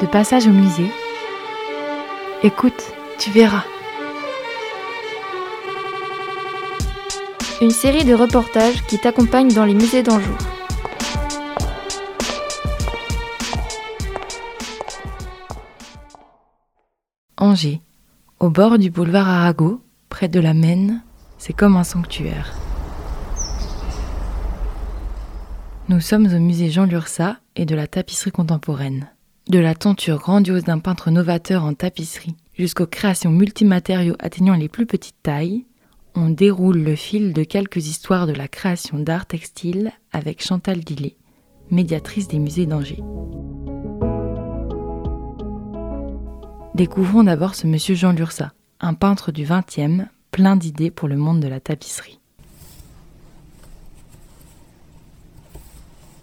De passage au musée, écoute, tu verras. Une série de reportages qui t'accompagnent dans les musées d'Anjou. Angers, au bord du boulevard Arago, près de la Maine, c'est comme un sanctuaire. Nous sommes au musée Jean Lursa et de la tapisserie contemporaine. De la tenture grandiose d'un peintre novateur en tapisserie jusqu'aux créations multimatériaux atteignant les plus petites tailles, on déroule le fil de quelques histoires de la création d'art textile avec Chantal Dillet, médiatrice des musées d'Angers. Découvrons d'abord ce monsieur Jean Lursa, un peintre du XXe, plein d'idées pour le monde de la tapisserie.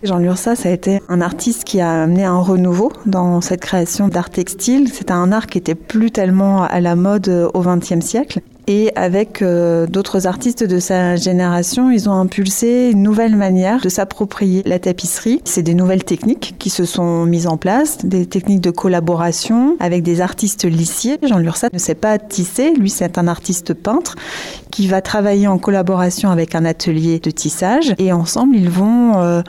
Jean Lursa, ça a été un artiste qui a amené un renouveau dans cette création d'art textile. C'était un art qui était plus tellement à la mode au XXe siècle. Et avec euh, d'autres artistes de sa génération, ils ont impulsé une nouvelle manière de s'approprier la tapisserie. C'est des nouvelles techniques qui se sont mises en place, des techniques de collaboration avec des artistes lissiers. Jean Lursa ne sait pas tisser, lui c'est un artiste peintre qui va travailler en collaboration avec un atelier de tissage et ensemble ils vont... Euh,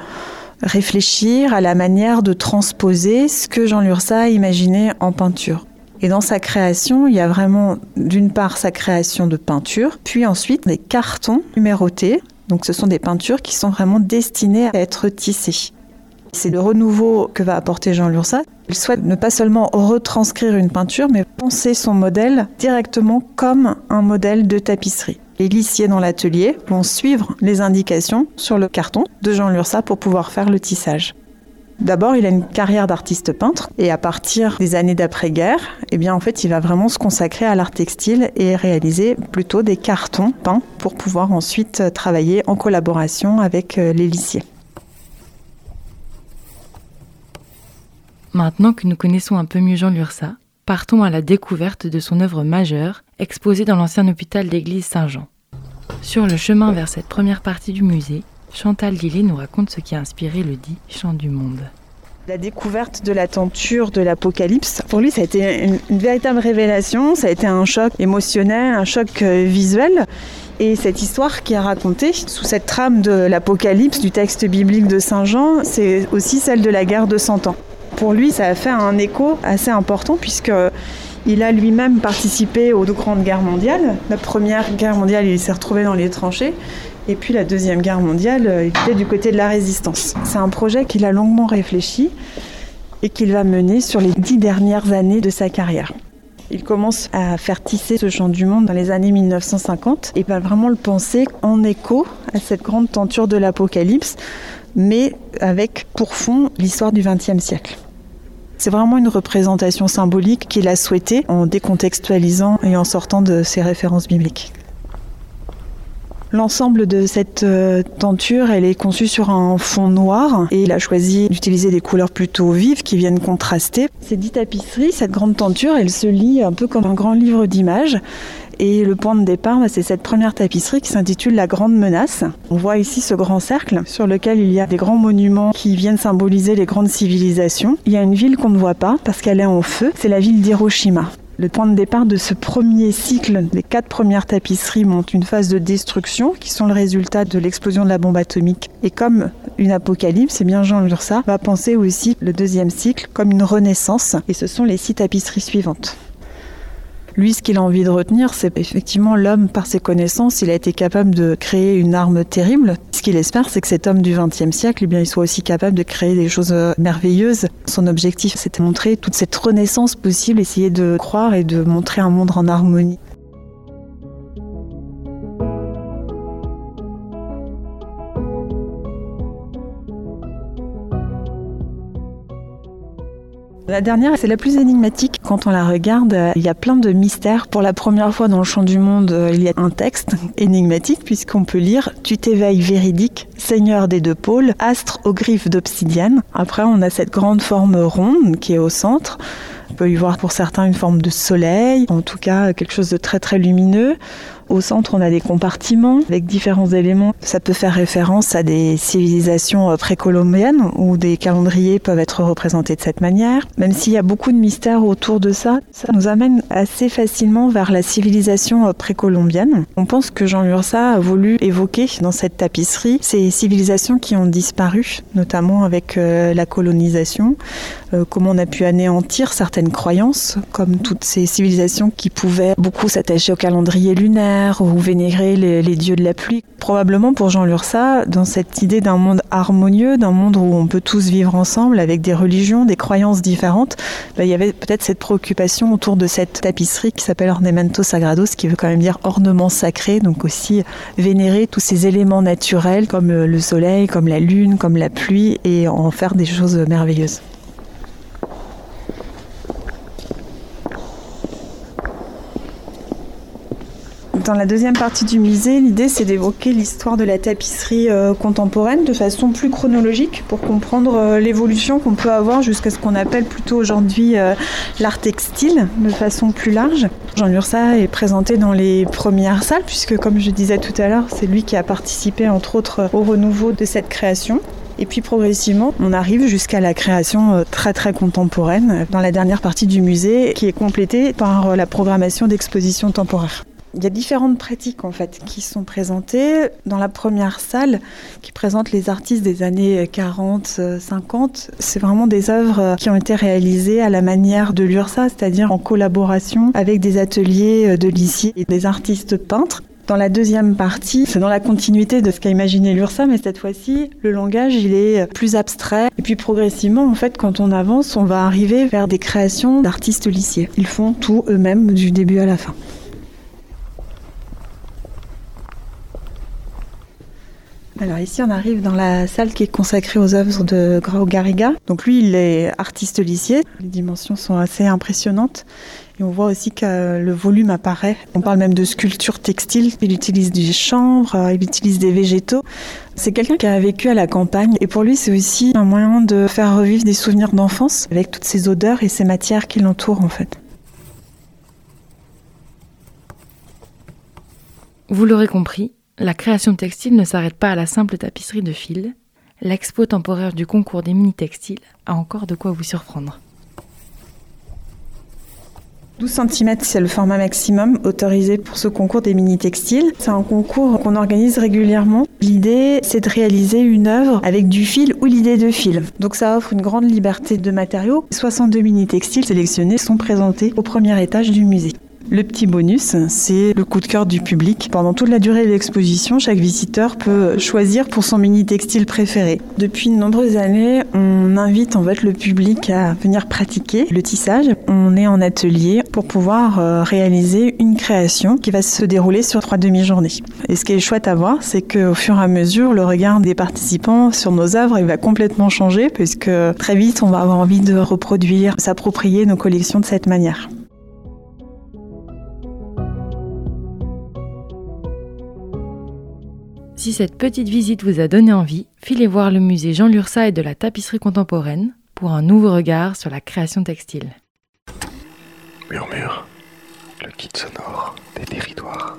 réfléchir à la manière de transposer ce que Jean Lursa a imaginé en peinture. Et dans sa création, il y a vraiment d'une part sa création de peinture, puis ensuite des cartons numérotés. Donc ce sont des peintures qui sont vraiment destinées à être tissées. C'est le renouveau que va apporter Jean Lursa. Il souhaite ne pas seulement retranscrire une peinture, mais penser son modèle directement comme un modèle de tapisserie. Les lissiers dans l'atelier vont suivre les indications sur le carton de Jean Lursa pour pouvoir faire le tissage. D'abord, il a une carrière d'artiste peintre et à partir des années d'après-guerre, eh bien en fait, il va vraiment se consacrer à l'art textile et réaliser plutôt des cartons peints pour pouvoir ensuite travailler en collaboration avec euh, les lissiers. Maintenant que nous connaissons un peu mieux Jean Lursa, partons à la découverte de son œuvre majeure, exposée dans l'ancien hôpital d'église Saint-Jean. Sur le chemin vers cette première partie du musée, Chantal Dillet nous raconte ce qui a inspiré le dit Chant du Monde. La découverte de la tenture de l'Apocalypse, pour lui, ça a été une, une, véritable révélation, ça a été un choc émotionnel, un choc euh, visuel. Et cette histoire qui est racontée sous cette trame de l'Apocalypse, du texte biblique de Saint Jean, c'est aussi celle de la guerre de Cent Ans. Pour lui, ça a fait un écho assez important puisque il a lui-même participé aux deux grandes guerres mondiales. La première guerre mondiale, il s'est retrouvé dans les tranchées. Et puis la deuxième guerre mondiale, il était du côté de la résistance. C'est un projet qu'il a longuement réfléchi et qu'il va mener sur les dix dernières années de sa carrière. Il commence à faire tisser ce champ du monde dans les années 1950 et va vraiment le penser en écho à cette grande tenture de l'Apocalypse, mais avec pour fond l'histoire du XXe siècle. C'est vraiment une représentation symbolique qu'il a souhaitée en décontextualisant et en sortant de ses références bibliques. L'ensemble de cette euh, tenture, elle est conçue sur un fond noir et il a choisi d'utiliser des couleurs plutôt vives qui viennent contraster. Ces dix tapisseries, cette grande tenture, elle se lit un peu comme un grand livre d'images. Et le point de départ, bah, c'est cette première tapisserie qui s'intitule La Grande Menace. On voit ici ce grand cercle sur lequel il y a des grands monuments qui viennent symboliser les grandes civilisations. Il y a une ville qu'on ne voit pas parce qu'elle est en feu, c'est la ville d'Hiroshima. Le point de départ de ce premier cycle, les quatre premières tapisseries montrent une phase de destruction qui sont le résultat de l'explosion de la bombe atomique. Et comme une apocalypse, et eh bien Jean Lursa va penser aussi le deuxième cycle comme une renaissance. Et ce sont les six tapisseries suivantes. Lui, ce qu'il a envie de retenir, c'est effectivement l'homme, par ses connaissances, il a été capable de créer une arme terrible. Ce qu'il espère, c'est que cet homme du XXe siècle, eh bien, il soit aussi capable de créer des choses euh, merveilleuses. Son objectif, c'était montrer toute cette renaissance possible, essayer de croire et de montrer un monde en harmonie. La dernière, c'est la plus énigmatique. Quand on la regarde, il y a plein de mystères. Pour la première fois dans le champ du monde, il y a un texte énigmatique puisqu'on peut lire Tu t'éveilles véridique, Seigneur des deux pôles, astre aux griffes d'obsidienne. Après, on a cette grande forme ronde qui est au centre. On peut y voir pour certains une forme de soleil, en tout cas quelque chose de très très lumineux. Au centre, on a des compartiments avec différents éléments. Ça peut faire référence à des civilisations euh, précolombiennes où des calendriers peuvent être représentés de cette manière. Même s'il y a beaucoup de mystères autour de ça, ça nous amène assez facilement vers la civilisation euh, précolombienne. On pense que Jean Lursa a voulu évoquer dans cette tapisserie ces civilisations qui ont disparu, notamment avec euh, la colonisation, comment on a pu anéantir certaines croyances, comme toutes ces civilisations qui pouvaient beaucoup s'attacher au calendrier lunaire ou vénérer les, dieux de la pluie. Probablement pour Jean Lursa, dans cette idée d'un monde harmonieux, d'un monde où on peut tous vivre ensemble avec des religions, des croyances différentes, bah, il y avait peut-être cette préoccupation autour de cette tapisserie qui s'appelle Ornamento Sagrados, qui veut quand même dire ornement sacré, donc aussi vénérer tous ces éléments naturels comme le soleil, comme la lune, comme la pluie, et en faire des choses merveilleuses. Dans la deuxième partie du musée, l'idée c'est d'évoquer l'histoire de la tapisserie euh, contemporaine de façon plus chronologique pour comprendre euh, l'évolution qu'on peut avoir jusqu'à ce qu'on appelle plutôt aujourd'hui euh, l'art textile de façon plus large. Jean Lursa est présenté dans les premières salles puisque comme je disais tout à l'heure, c'est lui qui a participé entre autres au renouveau de cette création. Et puis progressivement, on arrive jusqu'à la création très très contemporaine dans la dernière partie du musée qui est complétée par la programmation d'expositions temporaires. Il y a différentes pratiques en fait qui sont présentées. Dans la première salle qui présente les artistes des années 40, 50, c'est vraiment des œuvres qui ont été réalisées à la manière de l'URSA, c'est-à-dire en collaboration avec des ateliers de lycée et des artistes peintres. Dans la deuxième partie, c'est dans la continuité de ce qu'a imaginé l'URSA, mais cette fois-ci, le langage, il est plus abstrait. Et puis progressivement, en fait, quand on avance, on va arriver vers des créations d'artistes lycées. Ils font tout eux-mêmes du début à la fin. Alors ici, on arrive dans la salle qui est consacrée aux œuvres de Grau Garriga. Donc lui, il est artiste lycée. Les dimensions sont assez impressionnantes. Et on voit aussi que le volume apparaît. On parle même de sculpture textile. Il utilise du chanvre, il utilise des végétaux. C'est quelqu'un qui a vécu à la campagne. Et pour lui, c'est aussi un moyen de faire revivre des souvenirs d'enfance avec toutes ces odeurs et ces matières qui l'entourent en fait. Vous l'aurez compris, la création textile ne s'arrête pas à la simple tapisserie de fil. L'expo temporaire du concours des mini-textiles a encore de quoi vous surprendre. 12 cm, c'est le format maximum autorisé pour ce concours des mini-textiles. C'est un concours qu'on organise régulièrement. L'idée, c'est de réaliser une œuvre avec du fil ou l'idée de fil. Donc ça offre une grande liberté de matériaux. 62 mini-textiles sélectionnés sont présentés au premier étage du musée. Le petit bonus, c'est le coup de cœur du public. Pendant toute la durée de l'exposition, chaque visiteur peut choisir pour son mini textile préféré. Depuis de nombreuses années, on invite en fait le public à venir pratiquer le tissage. On est en atelier pour pouvoir euh, réaliser une création qui va se dérouler sur trois demi-journées. Et ce qui est chouette à voir, c'est qu'au fur et à mesure, le regard des participants sur nos œuvres il va complètement changer puisque très vite, on va avoir envie de reproduire, s'approprier nos collections de cette manière. Si cette petite visite vous a donné envie, filez voir le musée Jean Lursa et de la tapisserie contemporaine pour un nouveau regard sur la création textile. Murmure, le kit sonore des territoires.